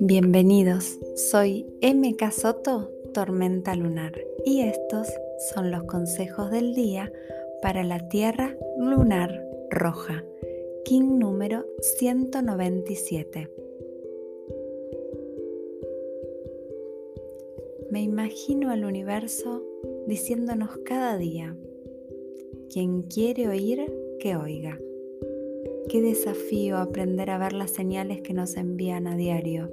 Bienvenidos, soy MK Soto, Tormenta Lunar, y estos son los consejos del día para la Tierra Lunar Roja, King número 197. Me imagino al universo diciéndonos cada día, quien quiere oír, que oiga. Qué desafío aprender a ver las señales que nos envían a diario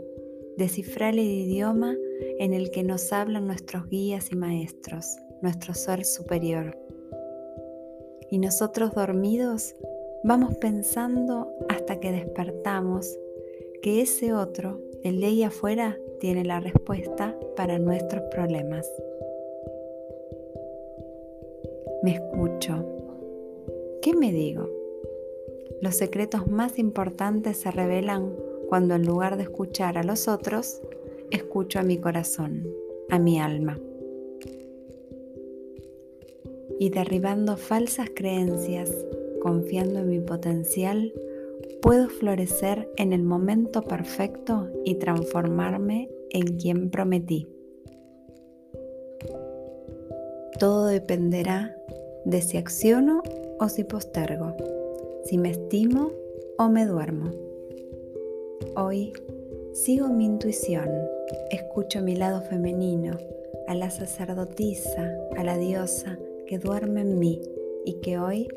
descifrar el idioma en el que nos hablan nuestros guías y maestros, nuestro ser superior. Y nosotros dormidos vamos pensando hasta que despertamos que ese otro, el de ahí afuera, tiene la respuesta para nuestros problemas. Me escucho. ¿Qué me digo? Los secretos más importantes se revelan cuando en lugar de escuchar a los otros, escucho a mi corazón, a mi alma. Y derribando falsas creencias, confiando en mi potencial, puedo florecer en el momento perfecto y transformarme en quien prometí. Todo dependerá de si acciono o si postergo, si me estimo o me duermo. Hoy sigo mi intuición, escucho mi lado femenino, a la sacerdotisa, a la diosa que duerme en mí y que hoy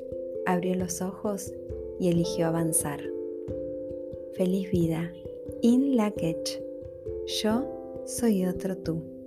abrió los ojos y eligió avanzar. Feliz vida, In Lakech. Yo soy otro tú.